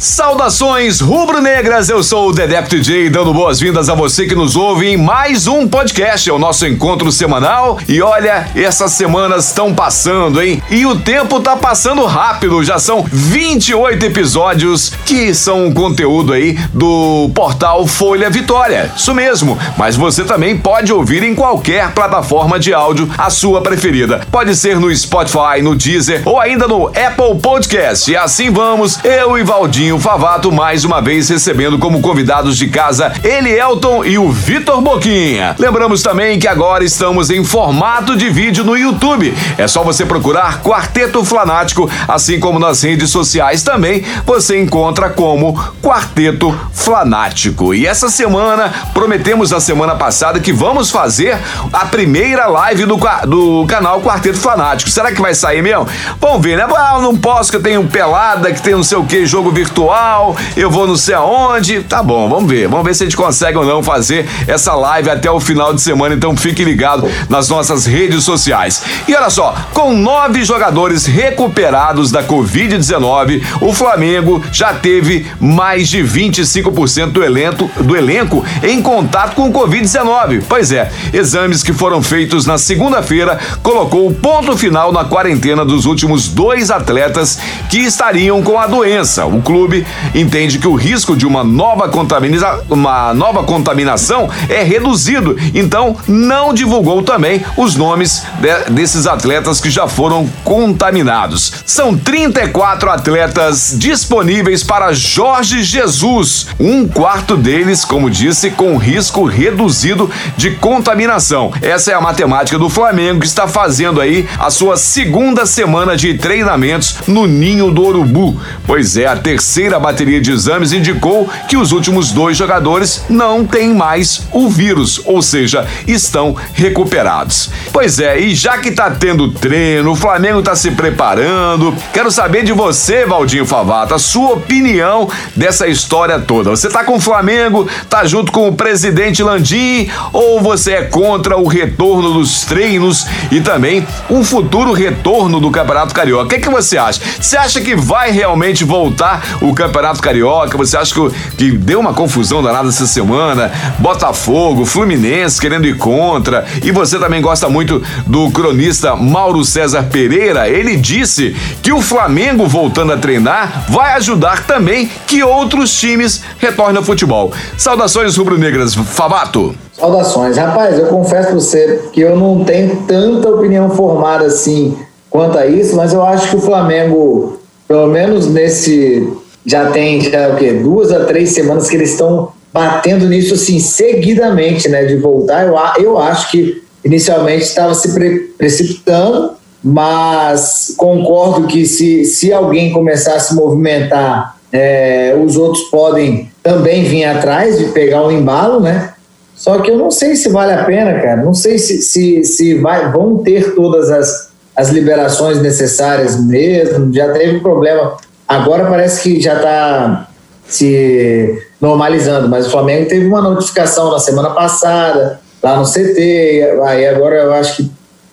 Saudações rubro-negras, eu sou o Dedep DJ, dando boas-vindas a você que nos ouve em mais um podcast, é o nosso encontro semanal. E olha, essas semanas estão passando, hein? E o tempo tá passando rápido, já são 28 episódios que são conteúdo aí do portal Folha Vitória. Isso mesmo, mas você também pode ouvir em qualquer plataforma de áudio, a sua preferida. Pode ser no Spotify, no Deezer ou ainda no Apple Podcast. E assim vamos, eu e Valdinho Paulinho Favato, mais uma vez recebendo como convidados de casa ele, Elton e o Vitor Boquinha. Lembramos também que agora estamos em formato de vídeo no YouTube. É só você procurar Quarteto Flanático, assim como nas redes sociais também você encontra como Quarteto Flanático. E essa semana, prometemos na semana passada que vamos fazer a primeira live do, do canal Quarteto Flanático. Será que vai sair mesmo? Vamos ver, né? Ah, não posso que eu tenho pelada, que tem não sei o que, jogo virtual virtual, eu vou não sei aonde. Tá bom, vamos ver. Vamos ver se a gente consegue ou não fazer essa live até o final de semana. Então fique ligado nas nossas redes sociais. E olha só, com nove jogadores recuperados da Covid-19, o Flamengo já teve mais de 25% do elenco, do elenco em contato com o Covid-19. Pois é, exames que foram feitos na segunda-feira colocou o ponto final na quarentena dos últimos dois atletas que estariam com a doença. O clube clube entende que o risco de uma nova, contamina uma nova contaminação é reduzido, então não divulgou também os nomes de desses atletas que já foram contaminados. São 34 atletas disponíveis para Jorge Jesus, um quarto deles, como disse, com risco reduzido de contaminação. Essa é a matemática do Flamengo que está fazendo aí a sua segunda semana de treinamentos no Ninho do Urubu. Pois é, a terceira terceira bateria de exames indicou que os últimos dois jogadores não têm mais o vírus, ou seja, estão recuperados. Pois é, e já que tá tendo treino, o Flamengo tá se preparando, quero saber de você, Valdinho Favato, a sua opinião dessa história toda. Você tá com o Flamengo, tá junto com o presidente Landim ou você é contra o retorno dos treinos e também um futuro retorno do Campeonato Carioca? O que, é que você acha? Você acha que vai realmente voltar Campeonato Carioca. Você acha que, que deu uma confusão danada essa semana? Botafogo, Fluminense querendo ir contra. E você também gosta muito do cronista Mauro César Pereira. Ele disse que o Flamengo voltando a treinar vai ajudar também que outros times retornem ao futebol. Saudações rubro-negras, Favato. Saudações. Rapaz, eu confesso pra você que eu não tenho tanta opinião formada assim quanto a isso, mas eu acho que o Flamengo, pelo menos nesse já tem já, o quê? duas a três semanas que eles estão batendo nisso assim seguidamente, né? De voltar. Eu, eu acho que inicialmente estava se pre precipitando, mas concordo que se, se alguém começar a se movimentar, é, os outros podem também vir atrás de pegar o embalo, né? Só que eu não sei se vale a pena, cara. Não sei se, se, se vai, vão ter todas as, as liberações necessárias mesmo. Já teve problema Agora parece que já está se normalizando, mas o Flamengo teve uma notificação na semana passada, lá no CT, aí agora eu acho que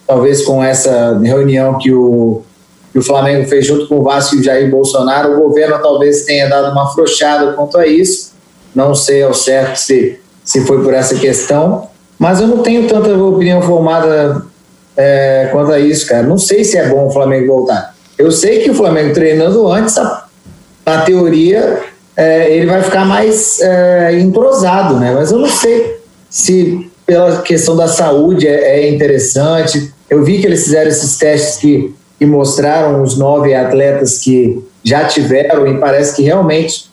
talvez com essa reunião que o, que o Flamengo fez junto com o Vasco e o Jair Bolsonaro, o governo talvez tenha dado uma afrouxada quanto a isso, não sei ao certo se, se foi por essa questão, mas eu não tenho tanta opinião formada é, quanto a isso, cara. Não sei se é bom o Flamengo voltar. Eu sei que o Flamengo treinando antes, na teoria, é, ele vai ficar mais é, entrosado, né? Mas eu não sei se pela questão da saúde é, é interessante. Eu vi que eles fizeram esses testes que, que mostraram os nove atletas que já tiveram e parece que realmente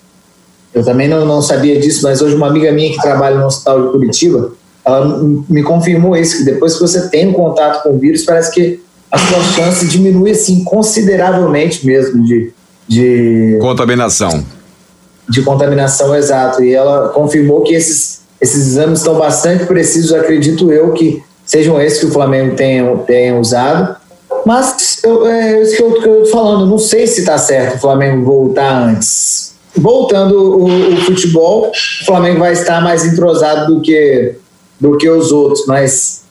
eu também não, não sabia disso, mas hoje uma amiga minha que trabalha no hospital de Curitiba, ela me confirmou isso, que depois que você tem um contato com o vírus, parece que a sua chance diminui assim consideravelmente mesmo de, de contaminação. de contaminação exato. E ela confirmou que esses, esses exames estão bastante precisos, acredito eu, que sejam esses que o Flamengo tenha, tenha usado. Mas eu, é isso que eu estou falando, não sei se está certo o Flamengo voltar antes. Voltando o, o, futebol, o Flamengo vai estar mais entrosado do que, do que os outros, mas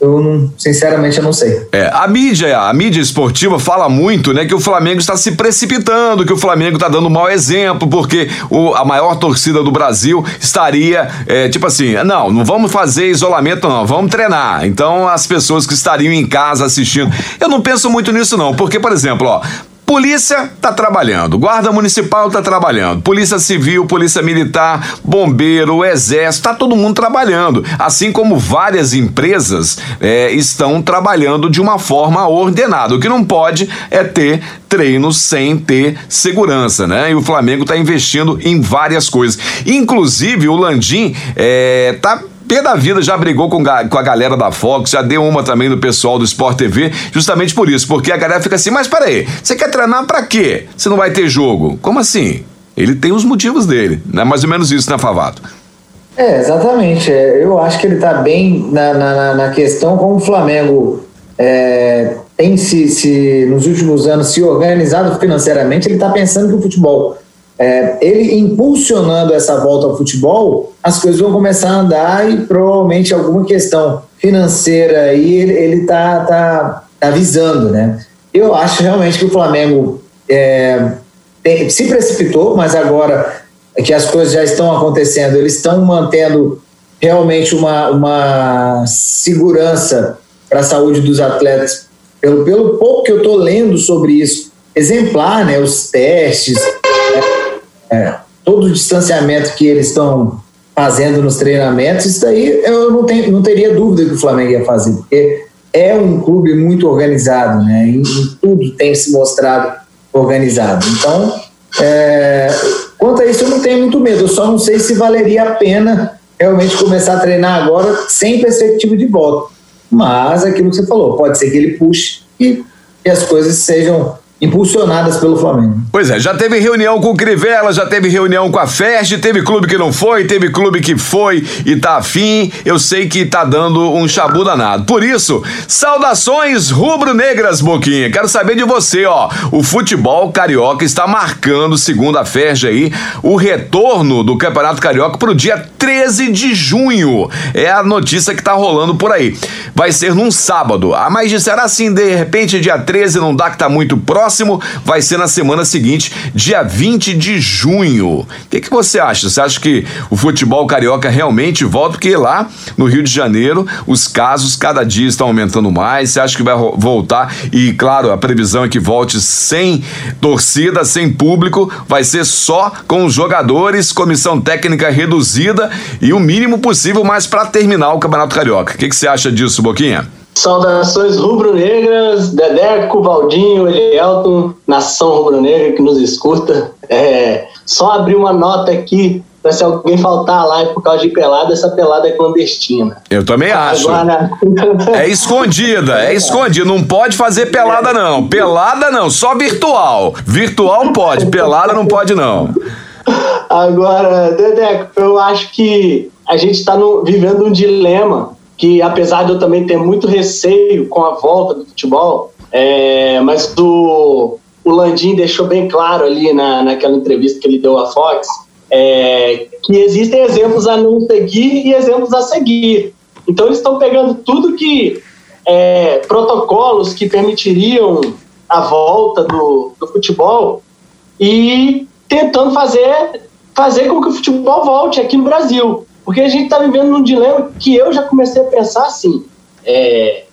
eu não, sinceramente eu não sei. É, a mídia, a mídia esportiva fala muito, né, que o Flamengo está se precipitando, que o Flamengo está dando mau exemplo, porque o, a maior torcida do Brasil estaria, é, tipo assim, não, não vamos fazer isolamento não, vamos treinar. Então as pessoas que estariam em casa assistindo, eu não penso muito nisso não, porque por exemplo, ó, Polícia está trabalhando, Guarda Municipal está trabalhando, Polícia Civil, Polícia Militar, Bombeiro, Exército, está todo mundo trabalhando. Assim como várias empresas é, estão trabalhando de uma forma ordenada. O que não pode é ter treinos sem ter segurança, né? E o Flamengo está investindo em várias coisas. Inclusive, o Landim é, tá pé da vida já brigou com, com a galera da Fox, já deu uma também do pessoal do Sport TV, justamente por isso, porque a galera fica assim, mas peraí, você quer treinar para quê? Se não vai ter jogo? Como assim? Ele tem os motivos dele, né? Mais ou menos isso, né, Favato? É, exatamente. É, eu acho que ele está bem na, na, na, questão como o Flamengo é, tem se, se, nos últimos anos, se organizado financeiramente, ele está pensando que o futebol é, ele impulsionando essa volta ao futebol, as coisas vão começar a andar e provavelmente alguma questão financeira aí ele está tá, tá visando, né? Eu acho realmente que o Flamengo é, tem, se precipitou, mas agora que as coisas já estão acontecendo, eles estão mantendo realmente uma, uma segurança para a saúde dos atletas. Pelo, pelo pouco que eu estou lendo sobre isso, exemplar, né? Os testes, é, todo o distanciamento que eles estão fazendo nos treinamentos, isso daí eu não, tenho, não teria dúvida que o Flamengo ia fazer, porque é um clube muito organizado, né? Em, em tudo tem se mostrado organizado. Então, é, quanto a isso, eu não tenho muito medo, eu só não sei se valeria a pena realmente começar a treinar agora sem perspectiva de volta. Mas aquilo que você falou, pode ser que ele puxe e, e as coisas sejam impulsionadas pelo Flamengo. Pois é, já teve reunião com o Crivella, já teve reunião com a Ferdi, teve clube que não foi, teve clube que foi e tá afim. Eu sei que tá dando um chabu danado. Por isso, saudações rubro-negras, Boquinha. Quero saber de você, ó. O futebol carioca está marcando, segundo a Ferdi aí, o retorno do Campeonato Carioca pro dia 13 de junho. É a notícia que tá rolando por aí. Vai ser num sábado. Ah, mas será assim, de repente, dia 13 não dá que tá muito próximo? Próximo vai ser na semana seguinte, dia 20 de junho. O que, que você acha? Você acha que o futebol carioca realmente volta? Porque lá no Rio de Janeiro os casos cada dia estão aumentando mais. Você acha que vai voltar? E claro, a previsão é que volte sem torcida, sem público, vai ser só com os jogadores, comissão técnica reduzida e o mínimo possível, mas para terminar o Campeonato Carioca. O que, que você acha disso, Boquinha? Saudações rubro-negras, Dedeco, Valdinho, Elielton, nação rubro-negra que nos escuta. É, só abrir uma nota aqui para se alguém faltar lá por causa de pelada, essa pelada é clandestina. Eu também acho. Agora... É escondida, é escondida. Não pode fazer pelada, não. Pelada não, só virtual. Virtual pode, pelada não pode, não. Agora, Dedeco, eu acho que a gente está vivendo um dilema que apesar de eu também ter muito receio com a volta do futebol, é, mas o, o Landim deixou bem claro ali na, naquela entrevista que ele deu à Fox é, que existem exemplos a não seguir e exemplos a seguir. Então eles estão pegando tudo que é, protocolos que permitiriam a volta do, do futebol e tentando fazer fazer com que o futebol volte aqui no Brasil. Porque a gente está vivendo num dilema que eu já comecei a pensar assim: é,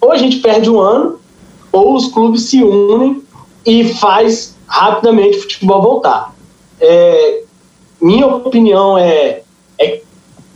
ou a gente perde um ano, ou os clubes se unem e faz rapidamente o futebol voltar. É, minha opinião é, é,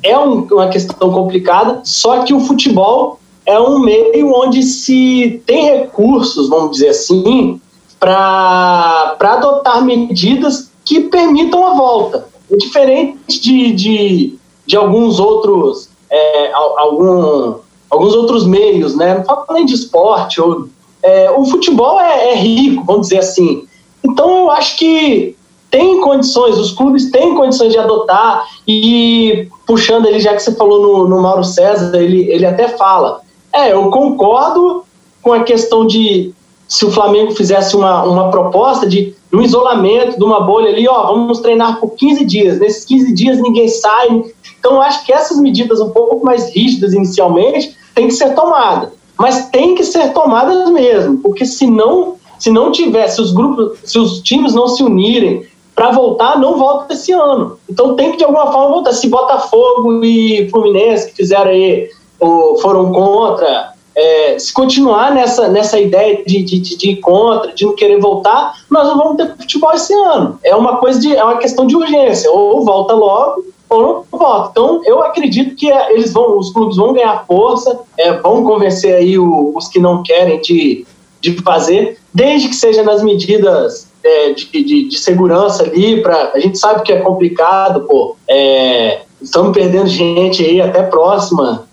é um, uma questão complicada, só que o futebol é um meio onde se tem recursos, vamos dizer assim, para adotar medidas que permitam a volta. É diferente de, de de alguns outros é, algum, alguns outros meios, né? Não falo nem de esporte ou é, o futebol é, é, rico, vamos dizer assim. Então eu acho que tem condições, os clubes têm condições de adotar e puxando ali, já que você falou no, no Mauro César, ele, ele até fala, é, eu concordo com a questão de se o Flamengo fizesse uma, uma proposta de um isolamento, de uma bolha ali, ó, vamos treinar por 15 dias, nesses 15 dias ninguém sai, então eu acho que essas medidas um pouco mais rígidas inicialmente têm que ser tomadas, mas tem que ser tomadas mesmo, porque se não, se não tiver, se os grupos, se os times não se unirem, para voltar, não volta esse ano. Então tem que de alguma forma voltar. Se Botafogo e Fluminense que fizeram aí, ou foram contra, é, se continuar nessa, nessa ideia de, de, de, ir contra, de não querer voltar, nós não vamos ter futebol esse ano. É uma coisa de, é uma questão de urgência. Ou volta logo, não volta. Então eu acredito que é, eles vão, os clubes vão ganhar força, é, vão convencer aí o, os que não querem de, de fazer, desde que seja nas medidas é, de, de, de, segurança ali, pra, a gente sabe que é complicado, pô, é, estamos perdendo gente aí até próxima,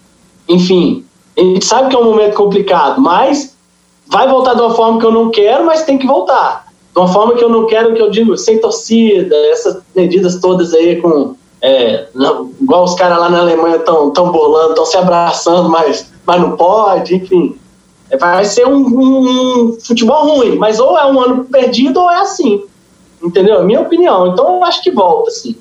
enfim, a gente sabe que é um momento complicado, mas vai voltar de uma forma que eu não quero, mas tem que voltar. De uma forma que eu não quero, que eu digo, sem torcida, essas medidas todas aí com. É, não, igual os caras lá na Alemanha estão tão bolando, estão se abraçando, mas, mas não pode, enfim. É, vai ser um, um, um, futebol ruim, mas ou é um ano perdido ou é assim. Entendeu? Minha opinião. Então eu acho que volta, sim.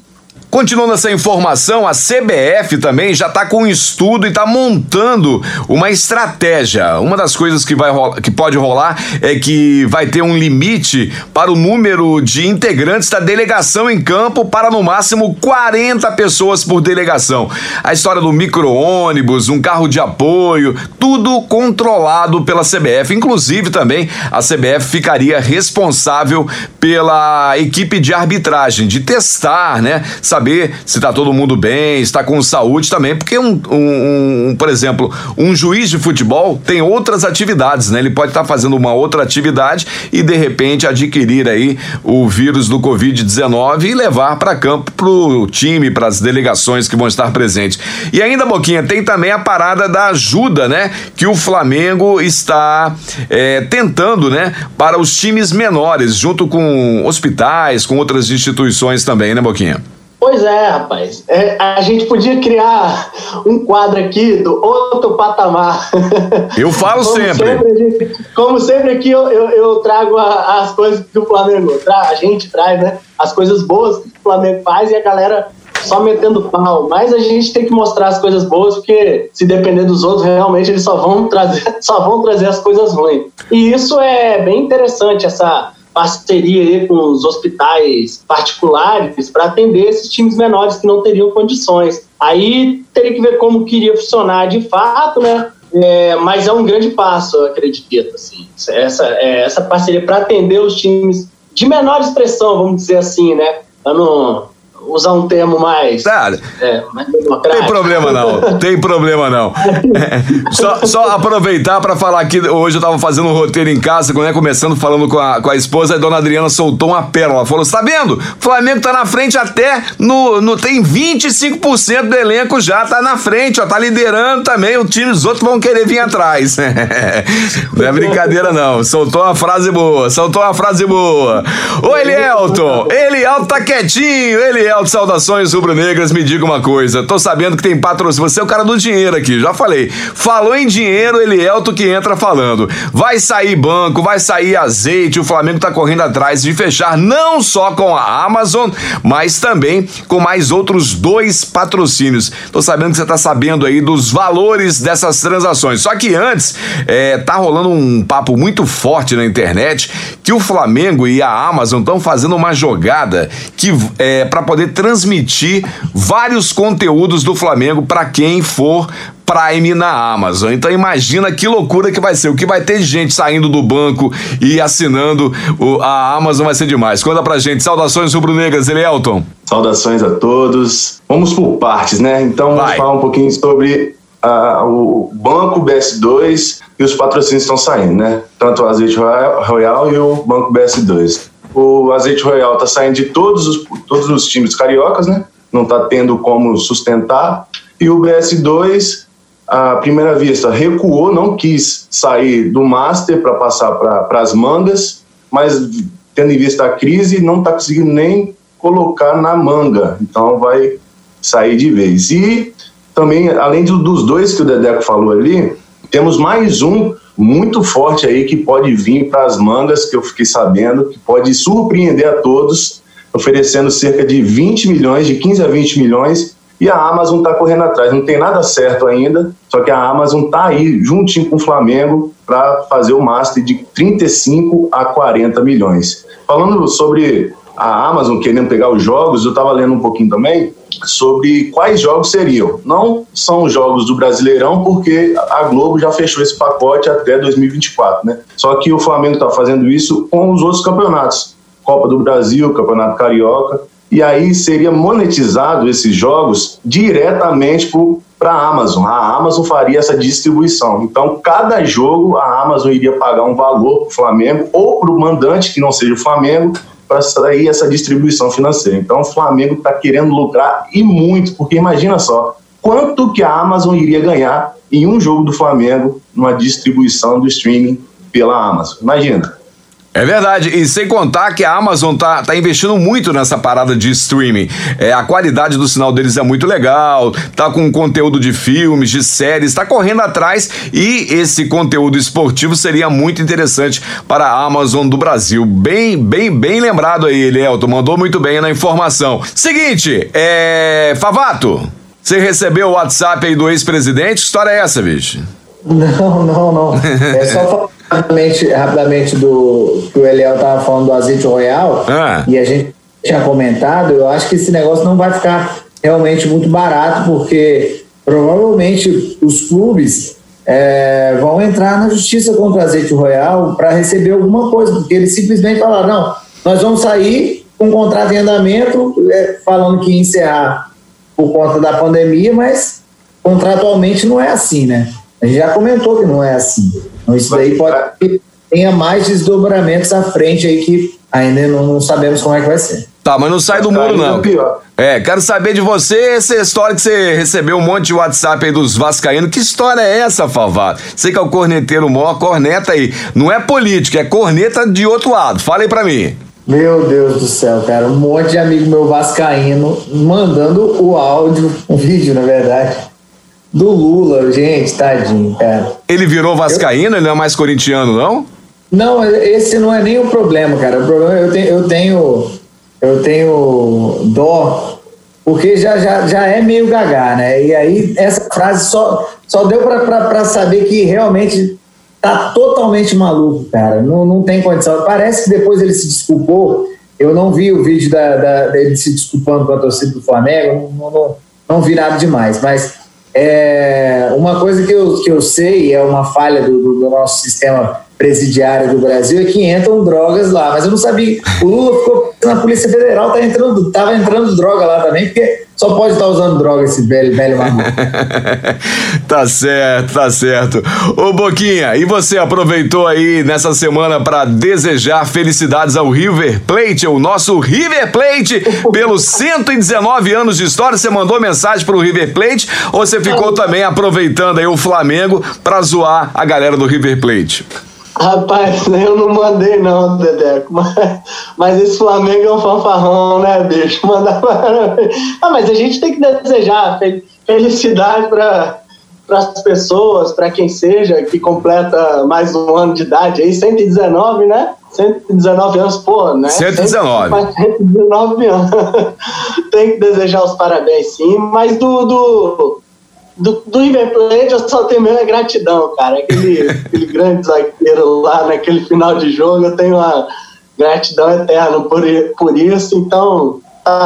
Continuando essa informação, a CBF também já está com um estudo e está montando uma estratégia. Uma das coisas que, vai rolar, que pode rolar é que vai ter um limite para o número de integrantes da delegação em campo para no máximo 40 pessoas por delegação. A história do micro-ônibus, um carro de apoio, tudo controlado pela CBF. Inclusive também a CBF ficaria responsável pela equipe de arbitragem, de testar, né? saber se está todo mundo bem, está com saúde também, porque um, um, um, por exemplo, um juiz de futebol tem outras atividades, né? Ele pode estar tá fazendo uma outra atividade e de repente adquirir aí o vírus do Covid-19 e levar para campo para o time, para as delegações que vão estar presentes. E ainda, Boquinha, tem também a parada da ajuda, né? Que o Flamengo está é, tentando, né? Para os times menores, junto com hospitais, com outras instituições também, né, Boquinha? Pois é, rapaz. É, a gente podia criar um quadro aqui do outro patamar. Eu falo como sempre. sempre gente, como sempre aqui eu, eu, eu trago a, as coisas que o Flamengo tra, a gente traz, né? As coisas boas que o Flamengo faz e a galera só metendo pau. Mas a gente tem que mostrar as coisas boas, porque se depender dos outros, realmente eles só vão trazer, só vão trazer as coisas ruins. E isso é bem interessante, essa parceria com os hospitais particulares para atender esses times menores que não teriam condições. Aí teria que ver como queria funcionar de fato, né? É, mas é um grande passo, eu acredito. Assim. Essa, é, essa parceria para atender os times de menor expressão, vamos dizer assim, né? Para não usar um termo mais. Claro. É, mais tem problema não, tem problema não. É, só, só, aproveitar para falar que hoje eu tava fazendo um roteiro em casa, né, começando falando com a, com a esposa, a dona Adriana soltou uma pérola. Falou: tá vendo? O Flamengo tá na frente até no. no tem 25% do elenco já, tá na frente, ó, tá liderando também. O time, os outros vão querer vir atrás. não é brincadeira, não. Soltou uma frase boa, soltou uma frase boa. Ô, Elielton, Elielton tá quietinho, Elielton de saudações rubro-negras, me diga uma coisa. Tô sabendo que tem patrocínio. Você é o cara do dinheiro aqui, já falei. Falou em dinheiro, Elielto que entra falando. Vai sair banco, vai sair azeite. O Flamengo tá correndo atrás de fechar não só com a Amazon, mas também com mais outros dois patrocínios. Tô sabendo que você tá sabendo aí dos valores dessas transações. Só que antes, é, tá rolando um papo muito forte na internet que o Flamengo e a Amazon estão fazendo uma jogada que é para poder transmitir vários conteúdos do Flamengo para quem for Prime na Amazon. Então imagina que loucura que vai ser. O que vai ter gente saindo do banco e assinando a Amazon vai ser demais. Conta pra gente. Saudações rubro-negras, Elielton. Saudações a todos. Vamos por partes, né? Então vamos vai. falar um pouquinho sobre o Banco BS2 e os patrocínios estão saindo, né? Tanto o Azeite Royal e o Banco BS2 o Azeite Royal está saindo de todos os, todos os times cariocas, né? Não está tendo como sustentar. E o BS2, à primeira vista, recuou, não quis sair do Master para passar para as mangas, mas tendo em vista a crise, não está conseguindo nem colocar na manga. Então vai sair de vez. E também, além dos dois que o Dedeco falou ali, temos mais um muito forte aí que pode vir para as mangas, que eu fiquei sabendo, que pode surpreender a todos, oferecendo cerca de 20 milhões, de 15 a 20 milhões, e a Amazon está correndo atrás. Não tem nada certo ainda, só que a Amazon está aí juntinho com o Flamengo para fazer o Master de 35 a 40 milhões. Falando sobre a Amazon querendo pegar os jogos, eu estava lendo um pouquinho também sobre quais jogos seriam. Não são jogos do Brasileirão, porque a Globo já fechou esse pacote até 2024, né? Só que o Flamengo está fazendo isso com os outros campeonatos. Copa do Brasil, Campeonato Carioca, e aí seria monetizado esses jogos diretamente para a Amazon. A Amazon faria essa distribuição. Então, cada jogo a Amazon iria pagar um valor para o Flamengo ou para o mandante, que não seja o Flamengo, para sair essa distribuição financeira. Então, o Flamengo está querendo lucrar e muito, porque imagina só quanto que a Amazon iria ganhar em um jogo do Flamengo numa distribuição do streaming pela Amazon. Imagina. É verdade, e sem contar que a Amazon tá, tá investindo muito nessa parada de streaming. É, a qualidade do sinal deles é muito legal, tá com conteúdo de filmes, de séries, tá correndo atrás e esse conteúdo esportivo seria muito interessante para a Amazon do Brasil. Bem, bem, bem lembrado aí, Elielto, mandou muito bem na informação. Seguinte, é. Favato, você recebeu o WhatsApp aí do ex-presidente? Que história é essa, bicho? Não, não, não. É só rapidamente, rapidamente do que o Eliel estava falando do azeite royal ah. e a gente tinha comentado, eu acho que esse negócio não vai ficar realmente muito barato, porque provavelmente os clubes é, vão entrar na justiça contra o azeite royal para receber alguma coisa, porque eles simplesmente falaram, não, nós vamos sair com um contrato em andamento, é, falando que ia encerrar por conta da pandemia, mas contratualmente não é assim, né? A gente já comentou que não é assim. Então isso daí pode que tenha mais desdobramentos à frente aí que ainda não, não sabemos como é que vai ser. Tá, mas não sai do muro, não. É, quero saber de você essa história que você recebeu um monte de WhatsApp aí dos Vascaínos. Que história é essa, Favato? Você que é o corneteiro maior, corneta aí. Não é política, é corneta de outro lado. Fala aí pra mim. Meu Deus do céu, cara. Um monte de amigo meu vascaíno mandando o áudio, o vídeo, na verdade, do Lula, gente, tadinho, cara. Ele virou vascaíno, eu... ele não é mais corintiano, não? Não, esse não é nem o problema, cara. O problema é eu tenho, eu tenho, eu tenho dó, porque já, já, já é meio gagá, né? E aí essa frase só, só deu para saber que realmente tá totalmente maluco, cara. Não, não tem condição. Parece que depois ele se desculpou. Eu não vi o vídeo da, da dele se desculpando com a torcida do Flamengo, não, não, não vi nada demais, mas é, uma coisa que eu, que eu sei, é uma falha do, do, nosso sistema presidiário do Brasil, é que entram drogas lá. Mas eu não sabia. O Lula ficou na Polícia Federal, tá entrando, tava entrando droga lá também, porque só pode estar usando droga esse velho, velho maluco. tá certo, tá certo. Ô Boquinha, e você aproveitou aí nessa semana para desejar felicidades ao River Plate, o nosso River Plate, pelos 119 anos de história. Você mandou mensagem pro River Plate ou você ficou também aproveitando aí o Flamengo para zoar a galera do River Plate? Rapaz, eu não mandei não, Dedeco. Mas, mas esse Flamengo é um fanfarrão, né, bicho? Mandar ah, mas a gente tem que desejar felicidade para as pessoas, para quem seja, que completa mais um ano de idade aí, 119, né? 119 anos, pô, né? 119. 119 anos. tem que desejar os parabéns, sim, mas do, do do, do River Plate eu só tenho mesmo gratidão, cara. Aquele, aquele grande zagueiro lá naquele final de jogo, eu tenho uma gratidão eterna por, por isso. Então,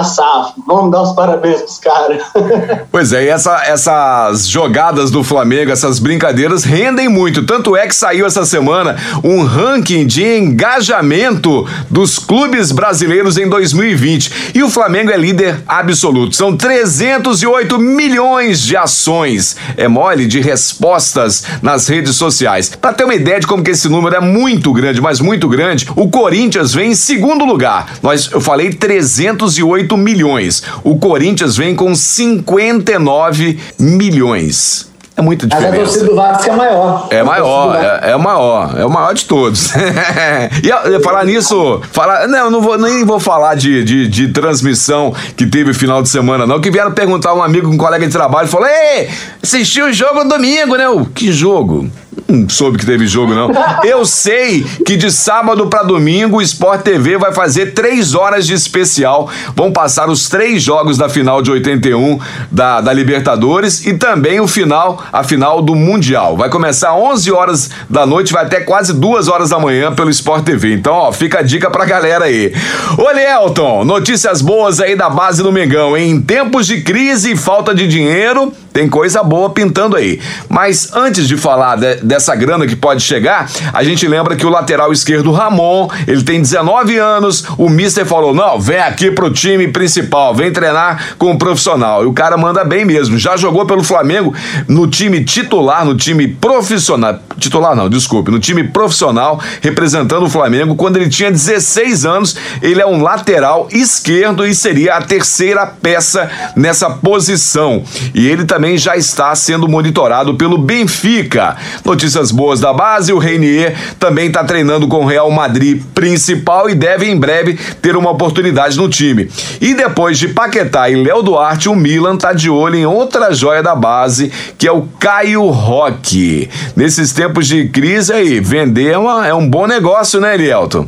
safo. Vamos dar os parabéns pros caras. Pois é, e essa, essas jogadas do Flamengo, essas brincadeiras rendem muito. Tanto é que saiu essa semana um ranking de engajamento dos clubes brasileiros em 2020. E o Flamengo é líder absoluto. São 308 milhões de ações. É mole de respostas nas redes sociais. Para ter uma ideia de como que esse número é muito grande, mas muito grande, o Corinthians vem em segundo lugar. Nós, eu falei 308 28 milhões. O Corinthians vem com 59 milhões. É muita diferença. Mas a torcida do Vasco é maior. É maior, é, é maior, é o maior de todos. e falar nisso, falar, não, não vou, nem vou falar de, de, de, transmissão que teve final de semana, não. Que vieram perguntar um amigo, um colega de trabalho, falou: Ei, assistiu o jogo domingo, né? O, que jogo? Não soube que teve jogo, não. Eu sei que de sábado para domingo o Sport TV vai fazer três horas de especial. Vão passar os três jogos da final de 81 da, da Libertadores e também o final, a final do Mundial. Vai começar 11 horas da noite, vai até quase duas horas da manhã pelo Sport TV. Então, ó, fica a dica pra galera aí. Ô, Elton, notícias boas aí da base do Mengão. Em tempos de crise e falta de dinheiro, tem coisa boa pintando aí. Mas antes de falar de, dessa grana que pode chegar, a gente lembra que o lateral esquerdo Ramon, ele tem 19 anos, o mister falou: "Não, vem aqui pro time principal, vem treinar com o profissional". E o cara manda bem mesmo. Já jogou pelo Flamengo no time titular, no time profissional, titular não, desculpe, no time profissional, representando o Flamengo quando ele tinha 16 anos. Ele é um lateral esquerdo e seria a terceira peça nessa posição. E ele também também já está sendo monitorado pelo Benfica. Notícias boas da base: o Reinier também está treinando com o Real Madrid principal e deve em breve ter uma oportunidade no time. E depois de Paquetá e Léo Duarte, o Milan está de olho em outra joia da base, que é o Caio Roque. Nesses tempos de crise aí, vender é, uma, é um bom negócio, né, Elielton?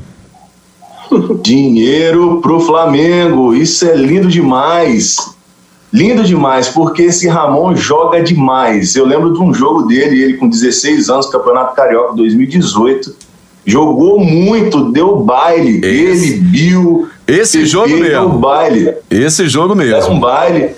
Dinheiro pro Flamengo, isso é lindo demais. Lindo demais, porque esse Ramon joga demais. Eu lembro de um jogo dele, ele com 16 anos, Campeonato Carioca 2018. Jogou muito, deu baile. Esse. Ele, Bill. Esse Pepe, jogo mesmo. Deu baile. Esse jogo mesmo. É um baile.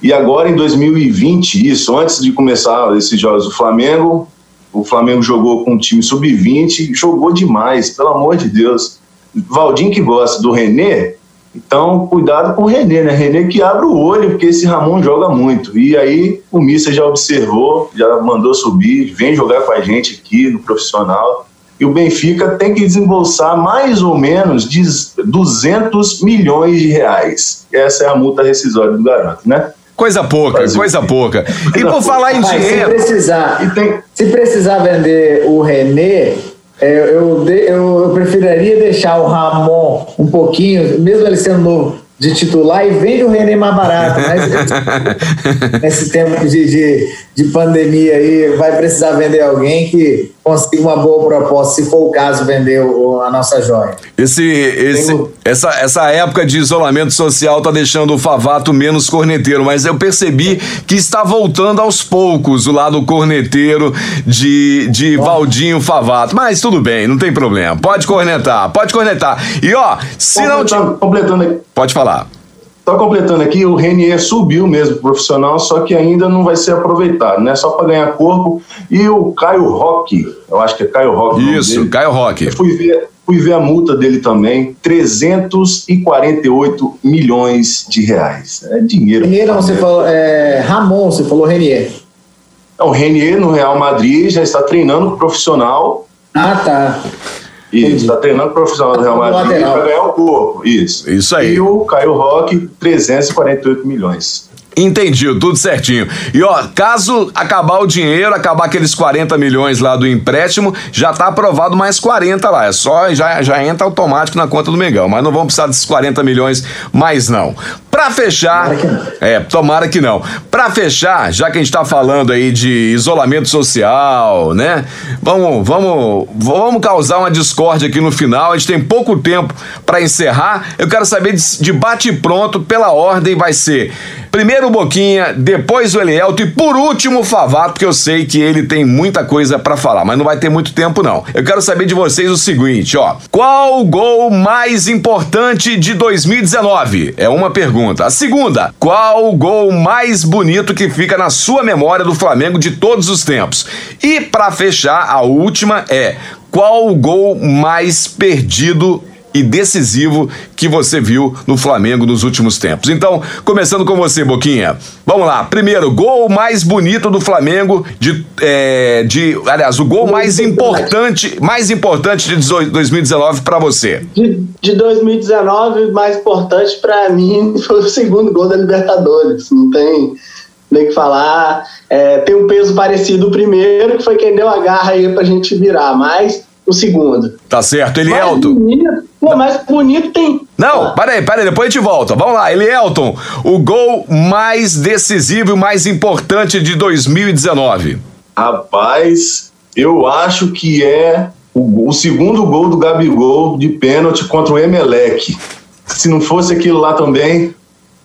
E agora em 2020, isso, antes de começar esses jogos do Flamengo, o Flamengo jogou com o time sub-20, jogou demais, pelo amor de Deus. Valdir que gosta do René, então, cuidado com o René, né? René que abre o olho, porque esse Ramon joga muito. E aí o Missa já observou, já mandou subir, vem jogar com a gente aqui no profissional. E o Benfica tem que desembolsar mais ou menos de 200 milhões de reais. Essa é a multa rescisória do garoto, né? Coisa pouca, coisa pouca. E por falar em dinheiro. Se precisar, tem... se precisar vender o René, eu, eu, eu preferiria deixar o Ramon um pouquinho, mesmo ele sendo novo, de titular e vende o René mais barato. Mas nesse tempo de, de, de, pandemia aí, vai precisar vender alguém que consiga uma boa proposta, se for o caso, vender o, a nossa joia. Esse, esse, Tenho... essa, essa época de isolamento social tá deixando o Favato menos corneteiro, mas eu percebi que está voltando aos poucos o lado corneteiro de, de Valdinho Favato. Mas tudo bem, não tem problema. Pode cornetar, pode cornetar. E ó, se não. Te... Completando aqui. Pode falar. Só completando aqui, o Renier subiu mesmo profissional, só que ainda não vai ser aproveitado, né? Só para ganhar corpo. E o Caio Roque, eu acho que é Caio Roque. Isso, Caio Roque. Fui ver, fui ver a multa dele também, 348 milhões de reais. É dinheiro. Renier, você falou, é, Ramon, você falou Renier. O Renier no Real Madrid já está treinando profissional. Ah, tá. Isso, está treinando profissional do Real Madrid para ganhar o corpo. Isso. Isso aí. E o Caio Roque, 348 milhões. Entendi, tudo certinho. E ó, caso acabar o dinheiro, acabar aqueles 40 milhões lá do empréstimo, já tá aprovado mais 40 lá. É só, já, já entra automático na conta do Mengão. Mas não vamos precisar desses 40 milhões mais não. Pra fechar. É, tomara que não. Pra fechar, já que a gente tá falando aí de isolamento social, né? Vamos, vamos, vamos causar uma discórdia aqui no final. A gente tem pouco tempo para encerrar. Eu quero saber de, de bate pronto, pela ordem, vai ser primeiro o Boquinha, depois o Elielto e por último o Favato, porque eu sei que ele tem muita coisa para falar, mas não vai ter muito tempo não. Eu quero saber de vocês o seguinte, ó. Qual o gol mais importante de 2019? É uma pergunta pergunta. A segunda, qual o gol mais bonito que fica na sua memória do Flamengo de todos os tempos? E para fechar, a última é qual o gol mais perdido e decisivo que você viu no Flamengo nos últimos tempos. Então, começando com você, Boquinha. Vamos lá. Primeiro, gol mais bonito do Flamengo de, é, de aliás, o gol mais importante, mais importante de 2019 para você. De, de 2019, mais importante para mim foi o segundo gol da Libertadores. Não tem tem que falar. É, tem um peso parecido o primeiro, que foi quem deu a garra aí pra gente virar, mas o segundo. Tá certo, Elielton. Mais pô, mais bonito tem. Não, ah. peraí, peraí, depois a gente volta. Vamos lá, Elielton, o gol mais decisivo e mais importante de 2019. Rapaz, eu acho que é o, o segundo gol do Gabigol de pênalti contra o Emelec. Se não fosse aquilo lá também,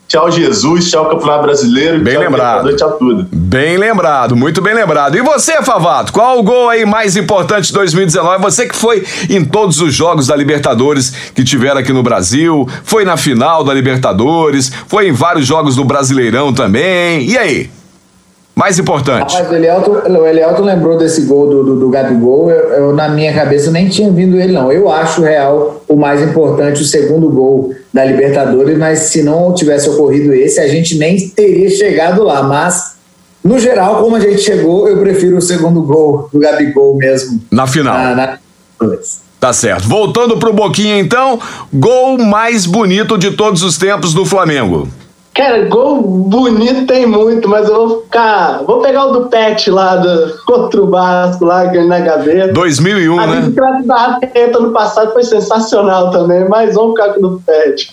Tchau, Jesus. Tchau, Campeonato Brasileiro. Bem tchau, lembrado. Tchau, tudo. Bem lembrado, muito bem lembrado. E você, Favato, qual o gol aí mais importante de 2019? Você que foi em todos os jogos da Libertadores que tiveram aqui no Brasil, foi na final da Libertadores, foi em vários jogos do Brasileirão também. E aí? Mais importante. Rapaz, o Elielton, o lembrou desse gol do, do, do Gabigol. Eu, eu, na minha cabeça, nem tinha vindo ele, não. Eu acho real o mais importante, o segundo gol da Libertadores, mas se não tivesse ocorrido esse, a gente nem teria chegado lá. Mas, no geral, como a gente chegou, eu prefiro o segundo gol do Gabigol mesmo. Na final. Na, na... Tá certo. Voltando pro Boquinha, então, gol mais bonito de todos os tempos do Flamengo. Cara, gol bonito tem muito, mas eu vou ficar. Vou pegar o do Pet lá do, contra o Vasco, lá na gaveta. 2001, a né? A da Arteta no passado foi sensacional também, mas vamos ficar com o do Pet.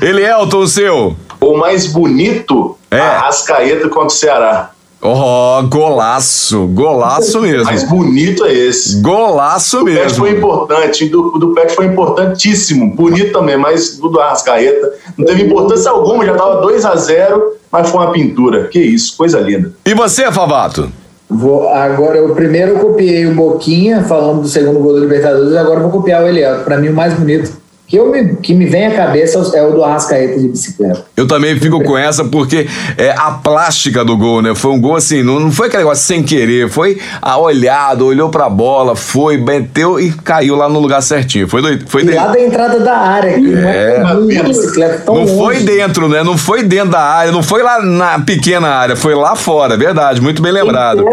Ele é o seu. O mais bonito, é. a Rascaeta contra o Ceará. Oh, golaço, golaço mesmo. Mais bonito é esse. Golaço do mesmo. O Pet foi importante, do, do Pet foi importantíssimo. Bonito também, mas do do Arrascaeta não teve importância alguma, já tava 2 a 0 mas foi uma pintura. Que isso, coisa linda. E você, Favato? Vou, agora, eu primeiro copiei o Boquinha, falando do segundo gol da Libertadores, agora vou copiar o Eliel. Para mim, o mais bonito que, eu me, que me vem à cabeça é o do Arrascaeta de bicicleta. Eu também fico com essa porque é a plástica do gol, né? Foi um gol assim, não, não foi aquele negócio sem querer, foi a olhada, olhou pra bola, foi, bateu e caiu lá no lugar certinho. Foi, do, foi e lá da entrada da área, que é, não é bicicleta tão Não longe. foi dentro, né? Não foi dentro da área, não foi lá na pequena área, foi lá fora, verdade, muito bem lembrado.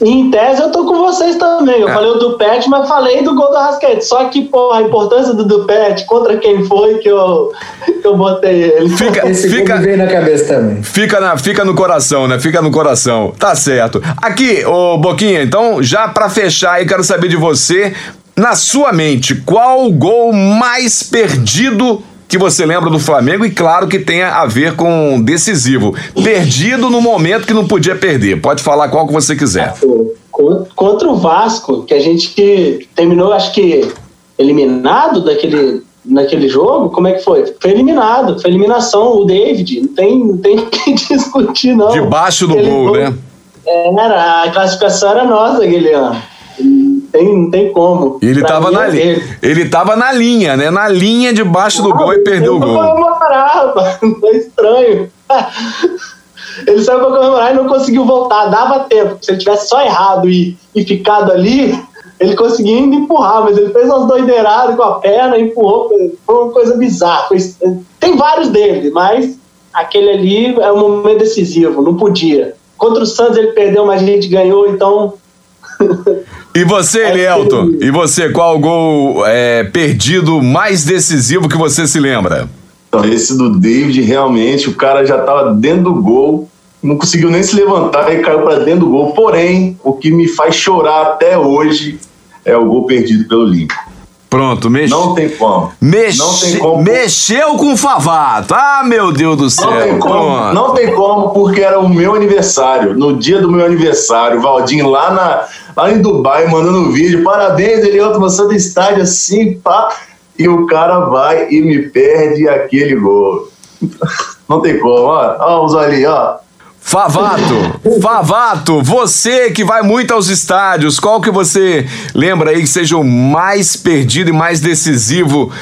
Em tese, eu tô com vocês também. Eu é. falei o do Pet, mas falei do gol do Arrascaeta. Só que, pô, a importância do do Pet, contra quem foi que eu, que eu botei ele. Fica, Esse fica, veio na cabeça também. Fica, na, fica no coração, né? Fica no coração. Tá certo. Aqui, ô Boquinha, então, já para fechar aí, quero saber de você, na sua mente, qual o gol mais perdido que você lembra do Flamengo e claro que tenha a ver com decisivo. Perdido no momento que não podia perder. Pode falar qual que você quiser. Contra o Vasco, que a gente terminou, acho que eliminado daquele, naquele jogo, como é que foi? Foi eliminado, foi eliminação, o David, não tem, não tem que discutir, não. Debaixo do Ele gol, né? Era, a classificação era nossa, Guilherme. Tem, não tem como. Ele estava na, li... ele tava na linha, né? Na linha debaixo do gol e perdeu o gol. Comemorar, foi estranho. Ele saiu para comemorar e não conseguiu voltar. Dava tempo. Se ele tivesse só errado e, e ficado ali, ele conseguia ainda empurrar, mas ele fez umas doideiradas com a perna, empurrou, foi uma coisa bizarra. Foi, tem vários dele, mas aquele ali é um momento decisivo, não podia. Contra o Santos ele perdeu, mas a gente ganhou, então. e você, é Elielton? E você, qual o gol é, perdido mais decisivo que você se lembra? Então, esse do David, realmente, o cara já estava dentro do gol, não conseguiu nem se levantar e caiu para dentro do gol. Porém, o que me faz chorar até hoje é o gol perdido pelo Lincoln. Pronto, mexe... Não tem como. Mexe... Não tem como. Mexeu com o Favato. Ah, meu Deus do céu. Não tem, como, não tem como, porque era o meu aniversário. No dia do meu aniversário, o Valdinho lá, na, lá em Dubai, mandando um vídeo. Parabéns, Eliotto, você do estádio assim, pá. E o cara vai e me perde aquele gol. Não tem como, ó. Ó os olhinhos, ó. Favato, Favato, você que vai muito aos estádios, qual que você lembra aí que seja o mais perdido e mais decisivo,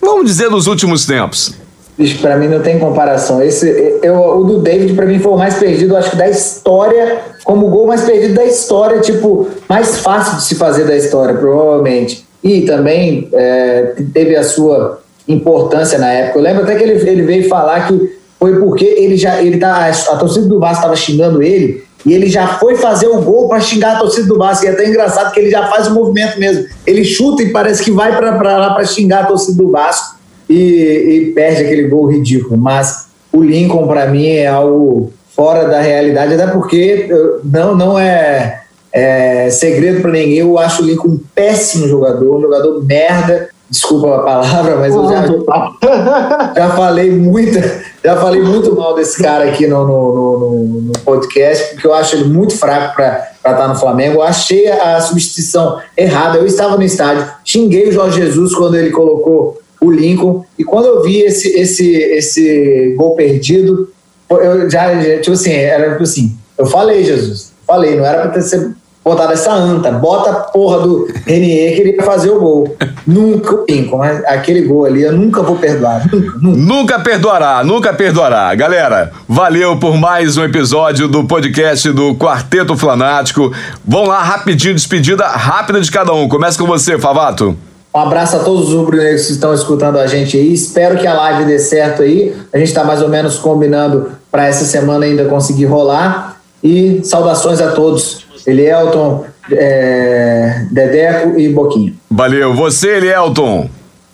vamos dizer, dos últimos tempos? Bicho, pra mim não tem comparação. Esse, eu, o do David, pra mim, foi o mais perdido, acho que da história, como o gol mais perdido da história, tipo, mais fácil de se fazer da história, provavelmente. E também é, teve a sua importância na época. Eu lembro até que ele, ele veio falar que foi porque ele já ele tá a torcida do Vasco estava xingando ele e ele já foi fazer o gol para xingar a torcida do Vasco. E é até engraçado que ele já faz o movimento mesmo. Ele chuta e parece que vai para lá para xingar a torcida do Vasco e, e, perde aquele gol ridículo. Mas o Lincoln para mim é algo fora da realidade, até porque não, não é, é segredo para ninguém. Eu acho o Lincoln um péssimo jogador, um jogador merda. Desculpa a palavra, mas eu já, já falei muito, já falei muito mal desse cara aqui no, no, no, no podcast, porque eu acho ele muito fraco para estar no Flamengo. Eu achei a substituição errada. Eu estava no estádio, xinguei o Jorge Jesus quando ele colocou o Lincoln, e quando eu vi esse, esse, esse gol perdido, eu já, tipo assim, era tipo assim, eu falei, Jesus, falei, não era para ter sido botado essa anta, bota a porra do Renier que ele ia fazer o gol. nunca, Pinco, mas aquele gol ali eu nunca vou perdoar. Nunca, nunca. nunca perdoará, nunca perdoará. Galera, valeu por mais um episódio do podcast do Quarteto Flanático. Vão lá rapidinho, despedida rápida de cada um. Começa com você, Favato. Um abraço a todos os rubro-negros que estão escutando a gente aí. Espero que a live dê certo aí. A gente está mais ou menos combinando para essa semana ainda conseguir rolar. E saudações a todos. Elielton, é, Dedeco e Boquinha. Valeu. Você, Elielton.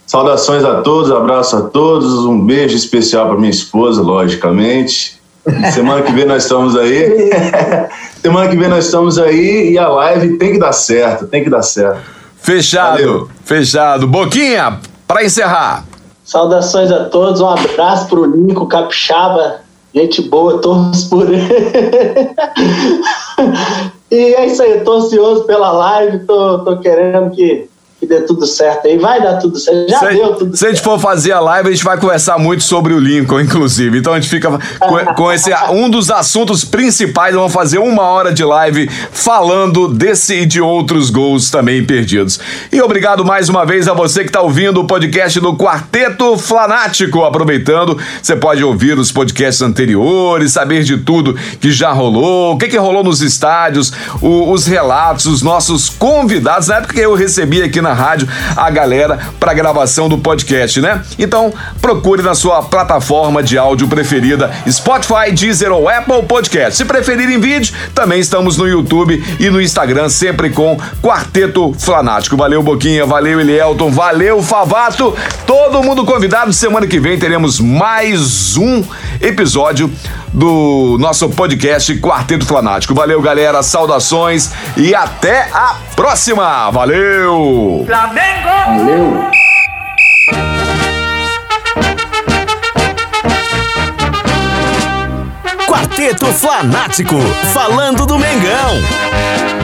Saudações a todos, abraço a todos, um beijo especial para minha esposa, logicamente. Semana que vem nós estamos aí. Semana que vem nós estamos aí e a live tem que dar certo, tem que dar certo. Fechado, Valeu. fechado. Boquinha, para encerrar. Saudações a todos, um abraço pro Nico Capixaba, gente boa, todos por ele. e é isso aí, tô ansioso pela live, tô, tô querendo que que dê tudo certo aí. Vai dar tudo certo. Já se, deu tudo Se certo. a gente for fazer a live, a gente vai conversar muito sobre o Lincoln, inclusive. Então a gente fica com, com esse um dos assuntos principais. Vamos fazer uma hora de live falando desse e de outros gols também perdidos. E obrigado mais uma vez a você que está ouvindo o podcast do Quarteto Flanático. Aproveitando, você pode ouvir os podcasts anteriores, saber de tudo que já rolou, o que, que rolou nos estádios, o, os relatos, os nossos convidados. Na época que eu recebi aqui na rádio a galera para gravação do podcast, né? Então, procure na sua plataforma de áudio preferida, Spotify, Deezer ou Apple Podcast. Se preferir em vídeo, também estamos no YouTube e no Instagram, sempre com Quarteto Flanático. Valeu, Boquinha, valeu, Elielton, valeu, Favato. Todo mundo convidado. Semana que vem teremos mais um episódio do nosso podcast Quarteto Flanático. Valeu, galera, saudações e até a próxima. Valeu! Flamengo! Valeu! Quarteto Flanático, falando do Mengão.